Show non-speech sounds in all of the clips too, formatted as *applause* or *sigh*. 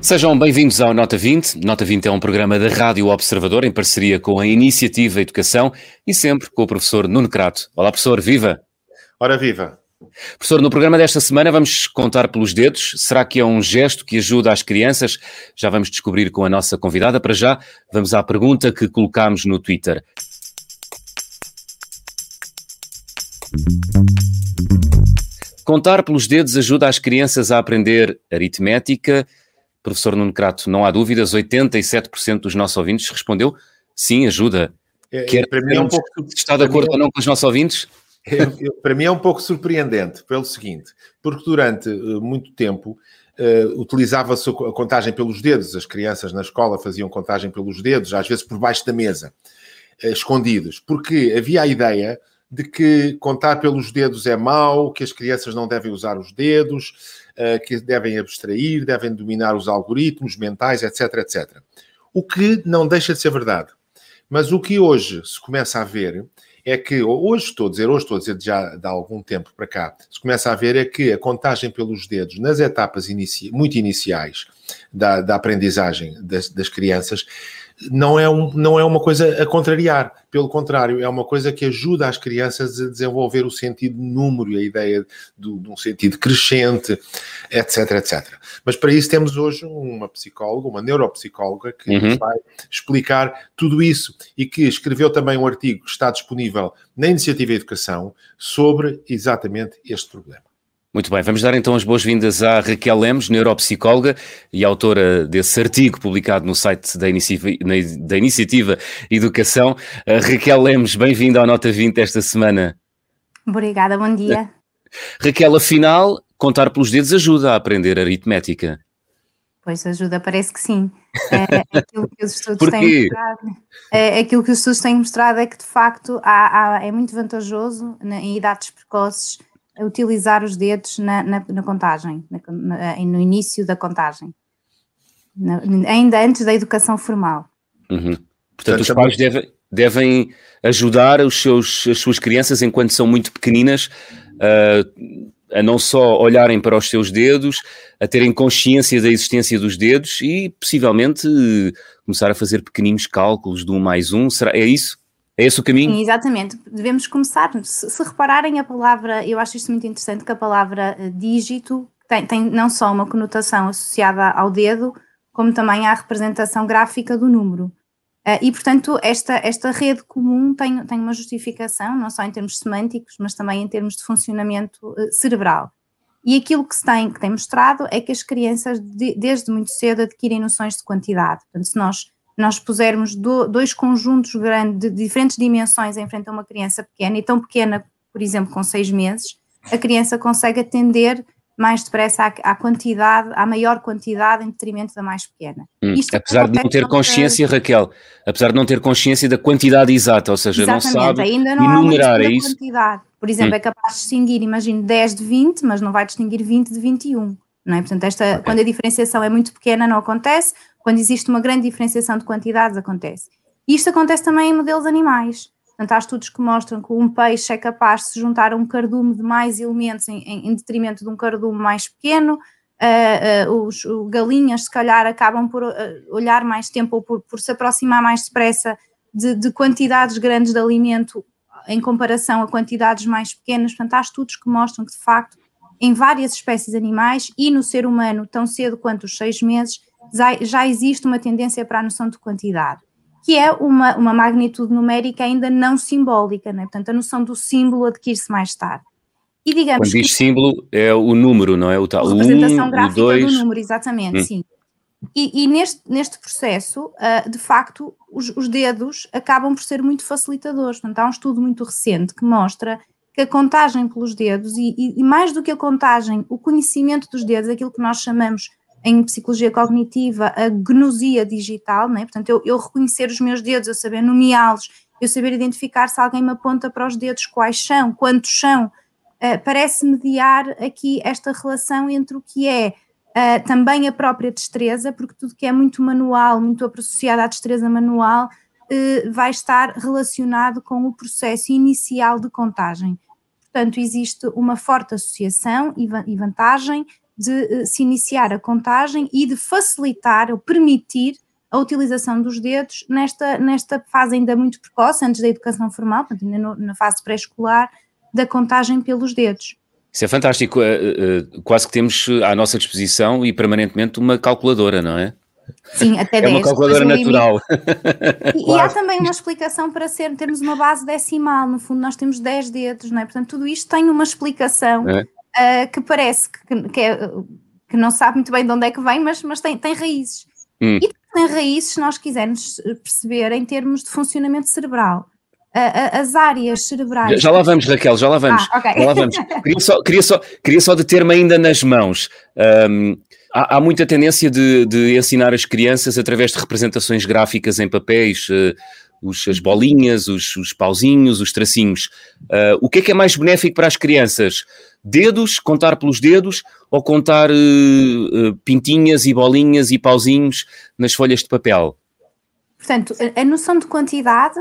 Sejam bem-vindos ao Nota 20. Nota 20 é um programa da Rádio Observador em parceria com a Iniciativa Educação e sempre com o professor Nuno Crato. Olá, professor, viva! Ora, viva! Professor, no programa desta semana vamos contar pelos dedos. Será que é um gesto que ajuda as crianças? Já vamos descobrir com a nossa convidada. Para já, vamos à pergunta que colocámos no Twitter. Contar pelos dedos ajuda as crianças a aprender aritmética, Professor Nuno Crato, não há dúvidas, 87% dos nossos ouvintes respondeu sim, ajuda. É, Quer para mim é um pouco, está de acordo é, ou não com os nossos ouvintes? Para mim é um pouco surpreendente, pelo seguinte, porque durante uh, muito tempo uh, utilizava-se a contagem pelos dedos, as crianças na escola faziam contagem pelos dedos, às vezes por baixo da mesa, uh, escondidos, porque havia a ideia de que contar pelos dedos é mau, que as crianças não devem usar os dedos, eh, que devem abstrair, devem dominar os algoritmos mentais, etc, etc. O que não deixa de ser verdade. Mas o que hoje se começa a ver é que, hoje estou a dizer, hoje estou a dizer já de algum tempo para cá, se começa a ver é que a contagem pelos dedos nas etapas inici muito iniciais da, da aprendizagem das, das crianças não é, um, não é uma coisa a contrariar, pelo contrário, é uma coisa que ajuda as crianças a desenvolver o sentido de número e a ideia de, de um sentido crescente, etc, etc. Mas para isso temos hoje uma psicóloga, uma neuropsicóloga, que uhum. vai explicar tudo isso e que escreveu também um artigo que está disponível na Iniciativa Educação sobre exatamente este problema. Muito bem, vamos dar então as boas-vindas à Raquel Lemos, neuropsicóloga e autora desse artigo publicado no site da Iniciativa, da iniciativa Educação. Uh, Raquel Lemos, bem-vinda ao Nota 20 esta semana. Obrigada, bom dia. *laughs* Raquel, afinal, contar pelos dedos ajuda a aprender aritmética. Pois ajuda, parece que sim. É, *laughs* aquilo que os estudos têm mostrado, é, aquilo que os estudos têm mostrado é que de facto há, há, é muito vantajoso né, em idades precoces utilizar os dedos na, na, na contagem, na, no início da contagem, ainda antes da educação formal. Uhum. Portanto, os pais devem, devem ajudar os seus, as suas crianças enquanto são muito pequeninas uh, a não só olharem para os seus dedos, a terem consciência da existência dos dedos e possivelmente começar a fazer pequeninos cálculos de um mais um. Será, é isso? É esse o caminho? Sim, exatamente. Devemos começar. Se, se, repararem a palavra, eu acho isto muito interessante, que a palavra uh, dígito tem, tem não só uma conotação associada ao dedo, como também à representação gráfica do número. Uh, e, portanto, esta, esta rede comum tem, tem uma justificação, não só em termos semânticos, mas também em termos de funcionamento uh, cerebral. E aquilo que se tem, que tem mostrado é que as crianças, de, desde muito cedo, adquirem noções de quantidade. Portanto, se nós nós pusermos do, dois conjuntos grandes de diferentes dimensões em frente a uma criança pequena, e tão pequena, por exemplo, com seis meses, a criança consegue atender mais depressa à, à quantidade, à maior quantidade em detrimento da mais pequena. Hum, apesar de não ter consciência, Raquel, apesar de não ter consciência da quantidade exata, ou seja, Exatamente, não sabe ainda não enumerar, há é isso? quantidade. Por exemplo, hum. é capaz de distinguir, imagino, 10 de 20, mas não vai distinguir 20 de 21. Não é? Portanto, esta, okay. quando a diferenciação é muito pequena, não acontece. Quando existe uma grande diferenciação de quantidades, acontece. E isto acontece também em modelos animais. Portanto, há estudos que mostram que um peixe é capaz de se juntar a um cardume de mais elementos em, em, em detrimento de um cardume mais pequeno. Uh, uh, os galinhas, se calhar, acabam por uh, olhar mais tempo ou por, por se aproximar mais depressa de, de, quantidades grandes de alimento em comparação a quantidades mais pequenas. Portanto, há estudos que mostram que, de facto, em várias espécies animais e no ser humano, tão cedo quanto os seis meses, já existe uma tendência para a noção de quantidade, que é uma, uma magnitude numérica ainda não simbólica, não é? portanto a noção do símbolo adquire-se mais tarde. E digamos Quando diz símbolo é o número, não é? O tal, a representação um, gráfica do número, exatamente, hum. sim. E, e, neste, neste processo, uh, de facto, os, os, dedos acabam por ser muito facilitadores. Portanto, há um estudo muito recente que mostra que a contagem pelos dedos, e, e, e mais do que a contagem, o conhecimento dos dedos, aquilo que nós chamamos em psicologia cognitiva a gnosia digital, né? portanto, eu, eu reconhecer os meus dedos, eu saber nomeá-los, eu saber identificar se alguém me aponta para os dedos quais são, quantos são, uh, parece mediar aqui esta relação entre o que é Uh, também a própria destreza, porque tudo que é muito manual, muito associado à destreza manual, vai estar relacionado com o processo inicial de contagem. Portanto, existe uma forte associação e vantagem de uh, se iniciar a contagem e de facilitar ou permitir a utilização dos dedos nesta, nesta fase ainda muito precoce, antes da educação formal, portanto, ainda no, na fase pré-escolar, da contagem pelos dedos. Isso é fantástico. Eh, eh, quase que temos à nossa disposição e permanentemente uma calculadora, não é? Sim, até É 10, uma calculadora natural. E, claro. e, há também uma explicação para ser, termos uma base decimal. No fundo, nós temos 10 dedos, não é? Portanto, tudo isto tem uma explicação é. uh, que parece que, que, é, que, não sabe muito bem de onde é que vem, mas, mas tem, tem raízes. Hum. E tem raízes, se nós quisermos perceber, em termos de funcionamento cerebral as áreas cerebrais. Já lá vamos, Raquel, já lá vamos. Ah, okay. Já lá vamos. *laughs* Queria só, queria só, queria só deter-me ainda nas mãos. Um, há, há, muita tendência de, de, ensinar as crianças através de representações gráficas em papéis, uh, os, as bolinhas, os, os pauzinhos, os tracinhos. Uh, o que é que é mais benéfico para as crianças? Dedos, contar pelos dedos, ou contar uh, pintinhas e bolinhas e pauzinhos nas folhas de papel? Portanto, a, noção de quantidade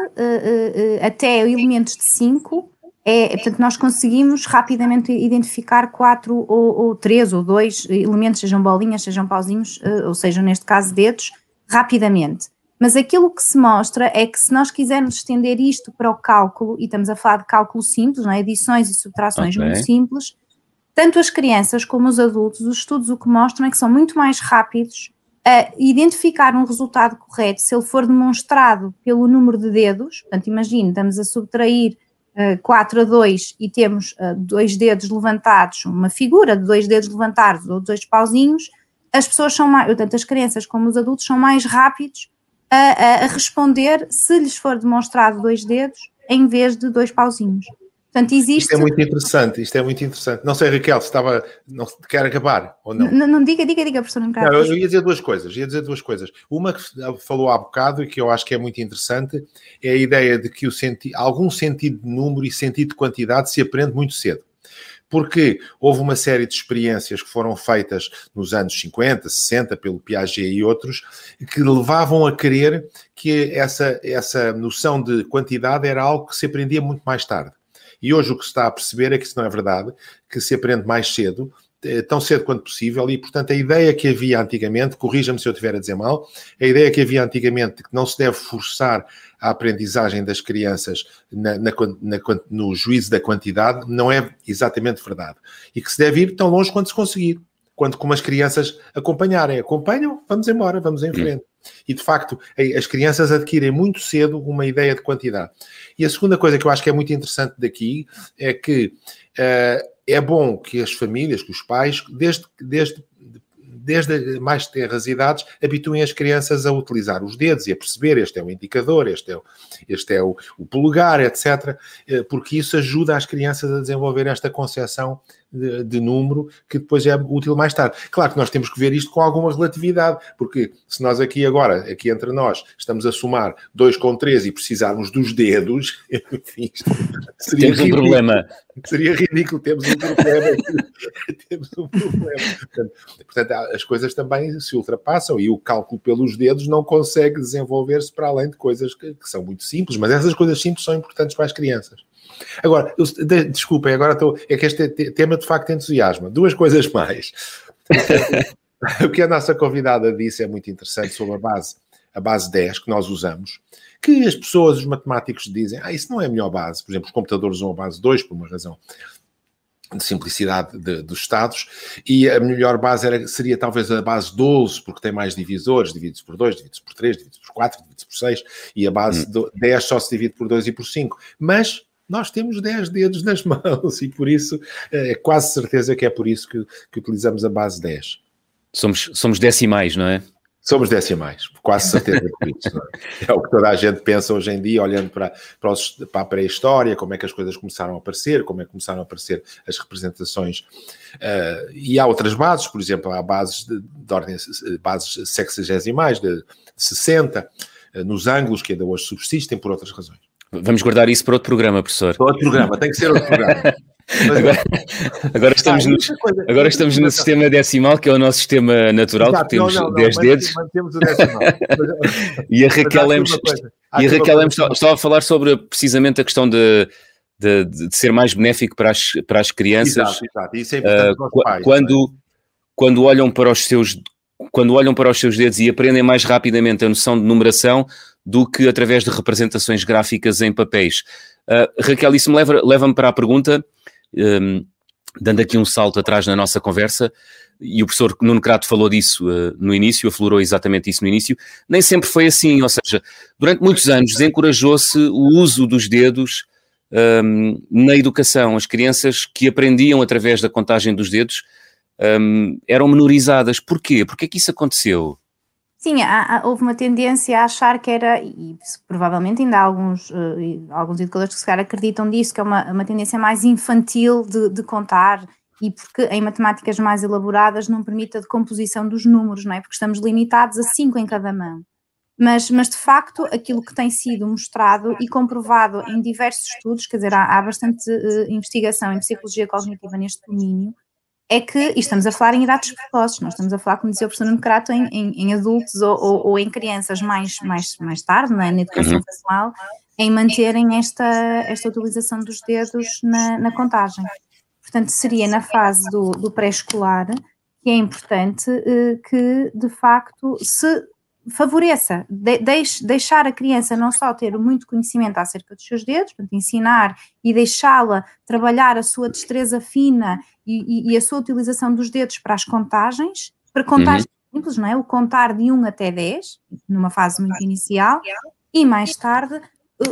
até elementos de 5 é, portanto, nós conseguimos rapidamente identificar quatro ou, ou três ou dois elementos, sejam bolinhas, sejam pauzinhos, uh, ou sejam, neste caso, dedos, rapidamente. Mas aquilo que se mostra é que se nós quisermos estender isto para o cálculo, e estamos a falar de cálculo simples, não é? adições e subtrações okay. muito simples, tanto as crianças como os adultos, os estudos o que mostram é que são muito mais rápidos a identificar um resultado correto se ele for demonstrado pelo número de dedos, portanto, imagine, estamos a subtrair 4 a 2 e temos uh, dois dedos levantados, uma figura de dois dedos levantados ou dois pauzinhos, as pessoas são mais, tanto as crianças como os adultos são mais rápidos a, a, a responder se lhes for demonstrado dois dedos em vez de dois pauzinhos. Portanto, existe... Isto é muito interessante, isto é muito interessante. Não sei, Raquel, se estava. Não, quer acabar ou não? Não, não diga, diga, diga, professor Não, eu ia dizer duas coisas, ia dizer duas coisas. Uma que falou há bocado e que eu acho que é muito interessante é a ideia de que o senti... algum sentido de número e sentido de quantidade se aprende muito cedo porque houve uma série de experiências que foram feitas nos anos 50, 60, pelo Piaget e outros, que levavam a crer que essa, essa noção de quantidade era algo que se aprendia muito mais tarde. E hoje o que se está a perceber é que isso não é verdade, que se aprende mais cedo, eh, tão cedo quanto possível, e portanto a ideia que havia antigamente, corrija-me se eu estiver a dizer mal, a ideia que havia antigamente de que não se deve forçar a aprendizagem das crianças na, na, na, no juízo da quantidade não é exatamente verdade. E que se deve ir tão longe quanto se conseguir, quanto como as crianças acompanharem. Acompanham, vamos embora, vamos em frente. E de facto, as crianças adquirem muito cedo uma ideia de quantidade. E a segunda coisa que eu acho que é muito interessante daqui é que uh, é bom que as famílias, que os pais, desde, desde desde mais terras idades, habituem as crianças a utilizar os dedos e a perceber este é o indicador, este é o, este é o, o polegar, etc., eh, porque isso ajuda as crianças a desenvolver esta concepção de, de, número que depois é útil mais tarde. Claro que nós temos que ver isto com alguma relatividade, porque se nós aqui agora, aqui entre nós, estamos a somar 2 com 3 e precisarmos dos dedos, *laughs* enfim, seria temos ridículo, um problema. Seria ridículo, temos um problema. *laughs* temos um problema. Portanto, portanto, as coisas também se ultrapassam e o cálculo pelos dedos não consegue desenvolver-se para além de coisas que, que são muito simples, mas essas coisas simples são importantes para as crianças. Agora, eu, de, desculpem, agora estou. É que este tema de facto entusiasma. Duas coisas mais. *laughs* o que a nossa convidada disse é muito interessante sobre a base, a base 10 que nós usamos, que as pessoas, os matemáticos dizem, ah, isso não é a melhor base. Por exemplo, os computadores usam a base 2 por uma razão de simplicidade de, dos estados, e a melhor base era, seria talvez a base 12, porque tem mais divisores, divide-se por 2, divide-se por 3, divide-se por 4, divide-se por 6, e a base hum. 10 só se divide por 2 e por 5. Mas nós temos 10 dedos nas *laughs* mãos e por isso é quase certeza que é por isso que, que utilizamos a base 10. Somos, somos decimais, não é? Somos decimais, quase certeza que isso. É? *laughs* é o que toda a gente pensa hoje em dia, olhando para, para, os, para a pré-história, como é que as coisas começaram a aparecer, como é que começaram a aparecer as representações. Uh, e há outras bases, por exemplo, há bases de, de ordem, bases sexagesimais, de 60, uh, nos ângulos que ainda hoje subsistem por outras razões. Vamos guardar isso para outro programa, professor. Para outro programa, tem que ser outro programa. *laughs* Agora, agora estamos, ah, no, coisa, agora estamos no sistema decimal, que é o nosso sistema natural, Exato, temos não, não, 10 não, dedos. Mantemos o decimal. *laughs* e a Raquel Lemos, e a Raquel Lemos estava a falar sobre precisamente a questão de, de, de, ser mais benéfico para as, para as crianças. Exato, exato. Isso é importante uh, pais, quando, quando olham para os seus quando olham para os seus dedos e aprendem mais rapidamente a noção de numeração do que através de representações gráficas em papéis. Uh, Raquel, isso me leva-me leva para a pergunta um, dando aqui um salto atrás na nossa conversa, e o professor Nuno Crato falou disso uh, no início, aflorou exatamente isso no início, nem sempre foi assim, ou seja, durante muitos anos desencorajou-se o uso dos dedos um, na educação. As crianças que aprendiam através da contagem dos dedos um, eram menorizadas. Porquê? Porquê é que isso aconteceu? Sim, há, houve uma tendência a achar que era, e provavelmente ainda há alguns, uh, alguns educadores que se calhar acreditam nisso, que é uma, uma tendência mais infantil de, de, contar e porque em matemáticas mais elaboradas não permite a decomposição dos números, não é? Porque estamos limitados a cinco em cada mão. Mas, mas de facto, aquilo que tem sido mostrado e comprovado em diversos estudos, quer dizer, há, há bastante uh, investigação em psicologia cognitiva neste domínio, é que, e estamos a falar em idades precoces, nós estamos a falar, como dizia o professor Nuno Crato, em, em, em adultos ou, ou, ou, em crianças mais, mais, mais tarde, é? na educação uhum. pessoal, em manterem esta, esta utilização dos dedos na, na contagem. Portanto, seria na fase do, do pré-escolar que é importante eh, que, de facto, se favoreça, de, deixe, deixar a criança não só ter muito conhecimento acerca dos seus dedos, portanto, ensinar e deixá-la trabalhar a sua destreza fina e, e, a sua utilização dos dedos para as contagens, para contagens uhum. simples, não é? O contar de 1 até 10, numa fase muito inicial, e mais tarde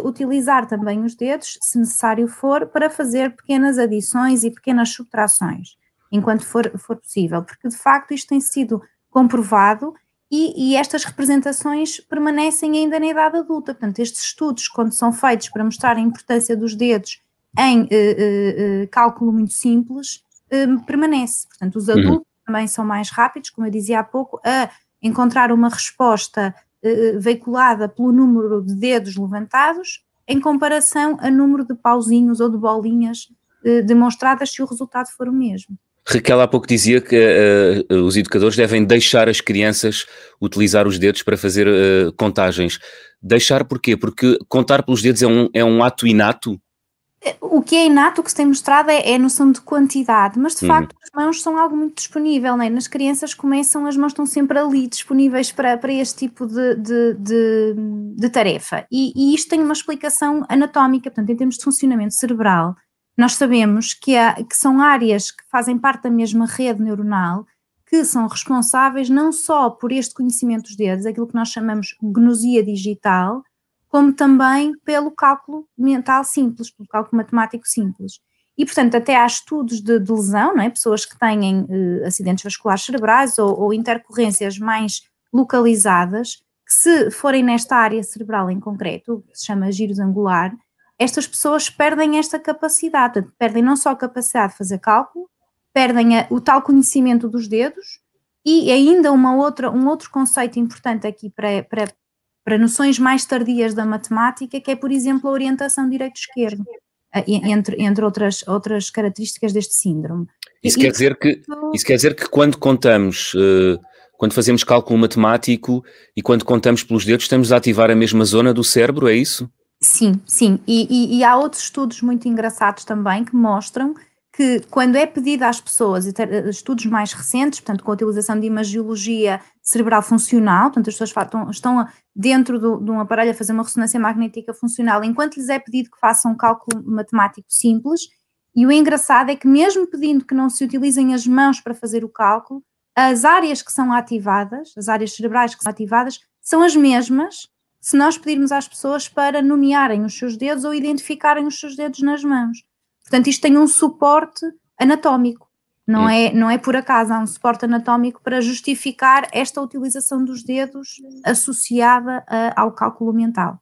utilizar também os dedos, se necessário for, para fazer pequenas adições e pequenas subtrações, enquanto for, for possível, porque de facto isto tem sido comprovado e, e, estas representações permanecem ainda na idade adulta. Portanto, estes estudos, quando são feitos para mostrar a importância dos dedos em uh, uh, uh, cálculo muito simples, permanece. Portanto, os uhum. adultos uhum. também são mais rápidos, como eu dizia há pouco, a encontrar uma resposta veiculada pelo número de dedos levantados em comparação a número de pauzinhos ou de bolinhas demonstradas se o resultado for o mesmo. Raquel há pouco dizia que uh, os educadores devem deixar as crianças utilizar os dedos para fazer uh, contagens. Deixar porquê? Porque contar pelos dedos é um, é um ato inato? O que é inato, o que se tem mostrado é, é a noção de quantidade, mas de uhum. facto as mãos são algo muito disponível, né? nas crianças começam, as mãos estão sempre ali disponíveis para, para este tipo de, de, de, de tarefa. E, e isto tem uma explicação anatómica, portanto, em termos de funcionamento cerebral, nós sabemos que, há, que são áreas que fazem parte da mesma rede neuronal que são responsáveis não só por este conhecimento dos dedos, aquilo que nós chamamos gnosia digital, como também pelo cálculo mental simples, pelo cálculo matemático simples. E, portanto, até há estudos de, de lesão, não é? pessoas que têm eh, acidentes vasculares cerebrais ou, ou intercorrências mais localizadas, que se forem nesta área cerebral em concreto, que se chama giros angular, estas pessoas perdem esta capacidade, perdem não só a capacidade de fazer cálculo, perdem a, o tal conhecimento dos dedos e ainda uma outra, um outro conceito importante aqui para, para, para noções mais tardias da matemática, que é, por exemplo, a orientação direito-esquerdo, eh, entre, entre outras, outras características deste síndrome. Isso, e, quer dizer que, isso quer dizer que quando contamos, uh, quando fazemos cálculo matemático e quando contamos pelos dedos, estamos a ativar a mesma zona do cérebro, é isso? Sim, sim. E, e, e, há outros estudos muito engraçados também que mostram que quando é pedido às pessoas, estudos mais recentes, portanto, com a utilização de imagiologia cerebral funcional, portanto, as pessoas estão, estão dentro do, de um aparelho a fazer uma ressonância magnética funcional, enquanto lhes é pedido que façam um cálculo matemático simples, e o engraçado é que mesmo pedindo que não se utilizem as mãos para fazer o cálculo, as áreas que são ativadas, as áreas cerebrais que são ativadas, são as mesmas se nós pedirmos às pessoas para nomearem os seus dedos ou identificarem os seus dedos nas mãos. Portanto, isto tem um suporte anatómico, não é, não é por acaso, há um suporte anatómico para justificar esta utilização dos dedos associada a, ao cálculo mental.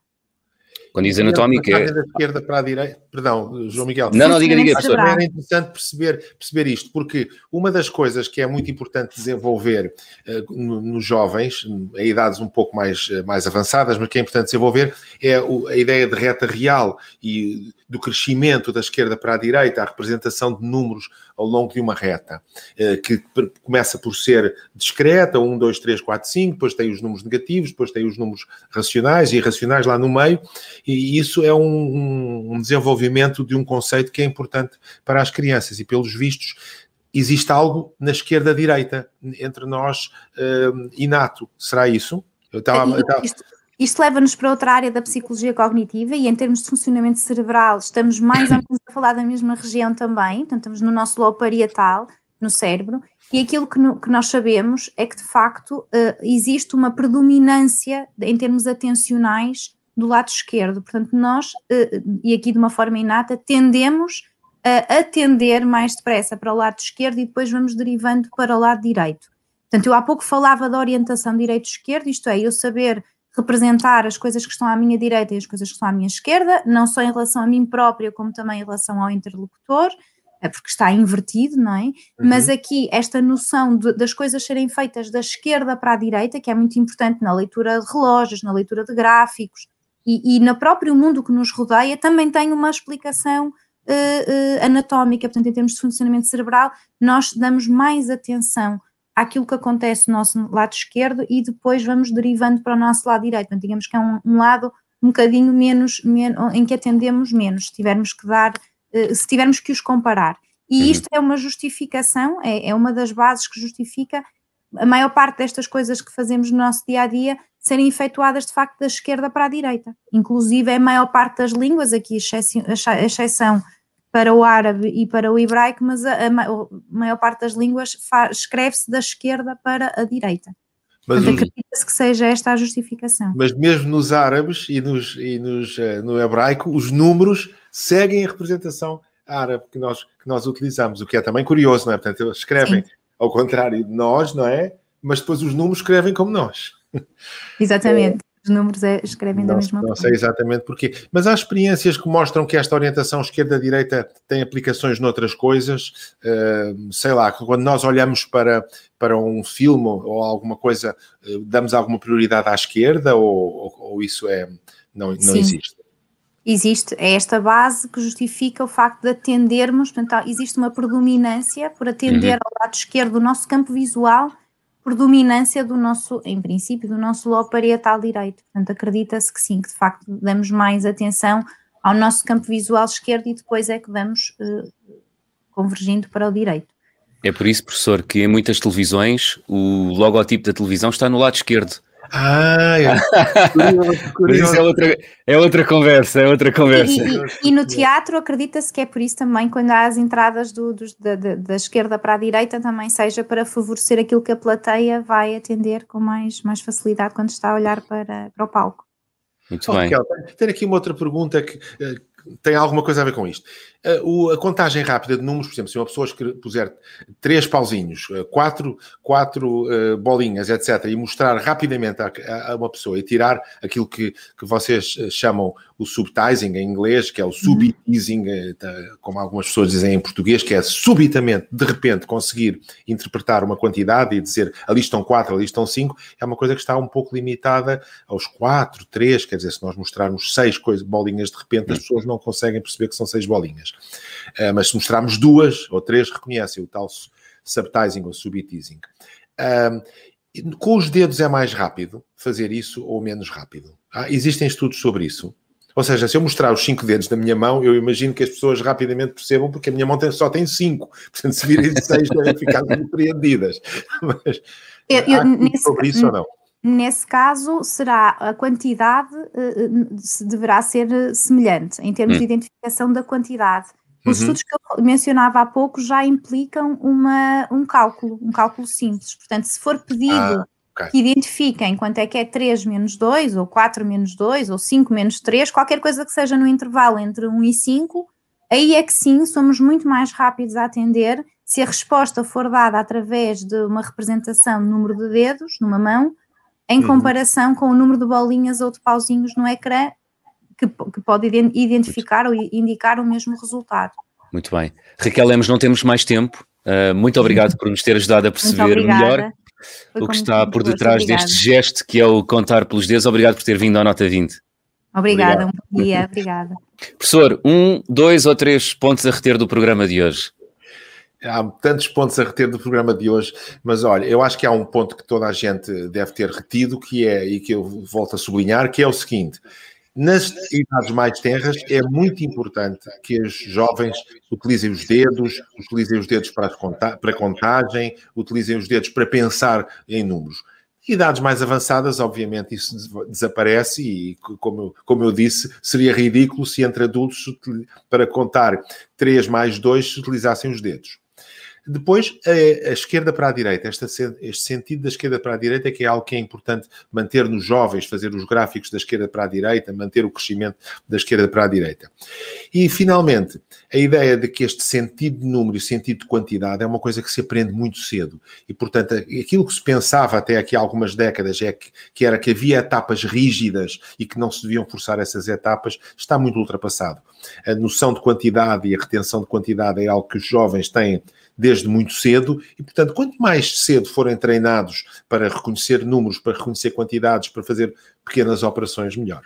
Quando diz anatómico é... Da esquerda para a direita, Perdão, João Miguel. Não, não, diga, diga, Acho era interessante perceber, perceber isto, porque uma das coisas que é muito importante desenvolver uh, nos jovens, em idades um pouco mais, uh, mais avançadas, mas que é importante desenvolver, é o, a ideia de reta real e do crescimento da esquerda para a direita, a representação de números ao longo de uma reta, uh, que começa por ser discreta, 1, 2, 3, 4, 5, depois tem os números negativos, depois tem os números racionais e irracionais lá no meio, e isso é um, um desenvolvimento desenvolvimento de um conceito que é importante para as crianças e, pelos vistos, existe algo na esquerda-direita entre nós uh, inato. Será isso? Eu estava, Isto, isto leva-nos para outra área da psicologia cognitiva e em termos de funcionamento cerebral estamos mais ou menos a falar da mesma região também, portanto estamos no nosso lobo parietal, no cérebro, e aquilo que, no, que, nós sabemos é que de facto uh, existe uma predominância em termos atencionais do lado esquerdo. Portanto, nós, eh, e aqui de uma forma inata, tendemos a atender mais depressa para o lado esquerdo e depois vamos derivando para o lado direito. Portanto, eu há pouco falava da orientação direito-esquerdo, isto é, eu saber representar as coisas que estão à minha direita e as coisas que estão à minha esquerda, não só em relação a mim própria, como também em relação ao interlocutor, é porque está invertido, não é? Uhum. Mas aqui esta noção de, das coisas serem feitas da esquerda para a direita, que é muito importante na leitura de relógios, na leitura de gráficos, e, e no próprio mundo que nos rodeia também tem uma explicação uh, uh, anatómica, portanto, em termos de funcionamento cerebral, nós damos mais atenção àquilo que acontece no nosso lado esquerdo e depois vamos derivando para o nosso lado direito. Portanto, digamos que é um, um lado um bocadinho menos, menos, em que atendemos menos, se tivermos que dar, uh, se tivermos que os comparar. E uhum. isto é uma justificação, é, é uma das bases que justifica a maior parte destas coisas que fazemos no nosso dia a dia serem efetuadas de facto da esquerda para a direita. Inclusive, a maior parte das línguas, aqui a exceção para o árabe e para o hebraico, mas a, maior parte das línguas escreve-se da esquerda para a direita. Mas acredita-se que seja esta a justificação. Mas mesmo nos árabes e, nos, e nos, uh, no hebraico, os números seguem a representação árabe que nós, que nós utilizamos, o que é também curioso, não é? Portanto, eles escrevem Sim. ao contrário de nós, não é? Mas depois os números escrevem como nós. *laughs* Exatamente. É, os números é, escrevem não, da mesma forma. Não sei exatamente porquê. Mas há experiências que mostram que esta orientação esquerda-direita tem aplicações noutras coisas. Uh, sei lá, quando nós olhamos para, para um filme ou alguma coisa, uh, damos alguma prioridade à esquerda ou, ou, ou isso é, não, não existe? Existe, é esta base que justifica o facto de atendermos, portanto, existe uma predominância por atender uhum. ao lado esquerdo do nosso campo visual predominância do nosso, em princípio, do nosso lobo parietal direito. Portanto, acredita-se que sim, que de facto damos mais atenção ao nosso campo visual esquerdo e depois é que vamos uh, convergindo para o direito. É por isso, professor, que em muitas televisões o logotipo da televisão está no lado esquerdo. Ah, *laughs* é. curioso, curioso. Mas isso é outra, é outra conversa, é outra conversa. E, e, e no teatro acredita-se que é por isso também quando há as entradas do, do da, da, esquerda para a direita também seja para favorecer aquilo que a plateia vai atender com mais, mais facilidade quando está a olhar para, para o palco. Muito oh, bem. Raquel, tenho aqui uma outra pergunta que, eh, tem alguma coisa a ver com isto. A, o, a contagem rápida de números, por exemplo, se uma pessoa puser três pauzinhos, eh, quatro, quatro uh, bolinhas, etc., e mostrar rapidamente a, uma pessoa e tirar aquilo que, que vocês eh, chamam o subtizing em inglês, que é o subitizing, como algumas pessoas dizem em português, que é subitamente, de repente, conseguir interpretar uma quantidade e dizer ali estão quatro, ali estão cinco, é uma coisa que está um pouco limitada aos quatro, três, quer dizer, se nós mostrarmos seis coisas, bolinhas de repente, as pessoas não conseguem perceber que são seis bolinhas. Uh, mas se mostrarmos duas ou três, reconhecem o tal subtizing ou subitizing. Uh, com os dedos é mais rápido fazer isso ou menos rápido? Ah, existem estudos sobre isso? Ou seja, se eu mostrar os cinco dedos da minha mão, eu imagino que as pessoas rapidamente percebam, porque a minha mão tem, só tem cinco. *laughs* Portanto, se virem seis, devem ficar *laughs* surpreendidas. *laughs* Mas eu, eu, nesse, sobre isso ou não? Nesse caso, será a quantidade uh, deverá ser semelhante em termos hum. de identificação da quantidade. Os uhum. estudos que eu mencionava há pouco já implicam uma, um cálculo, um cálculo simples. Portanto, se for pedido ah, okay. que identifiquem quanto é que é 3 menos 2, ou 4 menos 2, ou 5 menos 3, qualquer coisa que seja no intervalo entre 1 e 5, aí é que sim, somos muito mais rápidos a atender se a resposta for dada através de uma representação de número de dedos numa mão em uhum. comparação com o número de bolinhas ou de pauzinhos no ecrã, que, que pode identificar ou indicar o mesmo resultado. Muito bem. Raquel Lemos, não temos mais tempo. Uh, muito obrigado por nos ter ajudado a perceber melhor Foi o que está por detrás deste gesto que é o contar pelos dedos. Obrigado por ter vindo à Nota 20. Obrigada, obrigado. um bom dia, obrigada. Professor, um, dois ou três pontos a reter do programa de hoje? Há tantos pontos a reter do programa de hoje, mas olha, eu acho que há um ponto que toda a gente deve ter retido, que é, e que eu volto a sublinhar, que é o seguinte: nas idades mais tenras, é muito importante que os jovens utilizem os dedos, utilizem os dedos para, conta para contagem, utilizem os dedos para pensar em números. Idades mais avançadas, obviamente, isso desaparece e, como, como eu disse, seria ridículo se entre adultos, para contar 3 mais 2, se utilizassem os dedos. Depois, a, a, esquerda para a direita, esta, este sentido da esquerda para a direita é que é algo que é importante manter nos jovens, fazer os gráficos da esquerda para a direita, manter o crescimento da esquerda para a direita. E, finalmente, a ideia de que este sentido de número e sentido de quantidade é uma coisa que se aprende muito cedo. E, portanto, aquilo que se pensava até aqui há algumas décadas é que, que era que havia etapas rígidas e que não se deviam forçar essas etapas, está muito ultrapassado. A noção de quantidade e a retenção de quantidade é algo que os jovens têm desde muito cedo e, portanto, quanto mais cedo forem treinados para reconhecer números, para reconhecer quantidades, para fazer pequenas operações, melhor.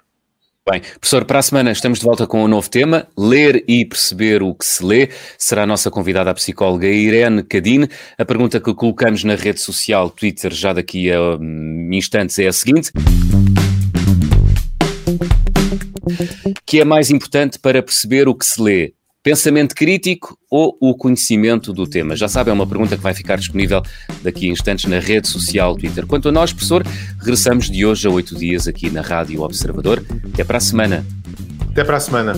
Bem, professor, para a semana estamos de volta com um novo tema, ler e perceber o que se lê. Será a nossa convidada a psicóloga Irene Cadine. A pergunta que colocamos na rede social Twitter já daqui a hum, instantes é a seguinte: que é mais importante para perceber o que se lê? Pensamento crítico ou o conhecimento do tema? Já sabe, é uma pergunta que vai ficar disponível daqui a instantes na rede social Twitter. Quanto a nós, professor, regressamos de hoje a oito dias aqui na Rádio Observador. Até para a semana. Até para a semana.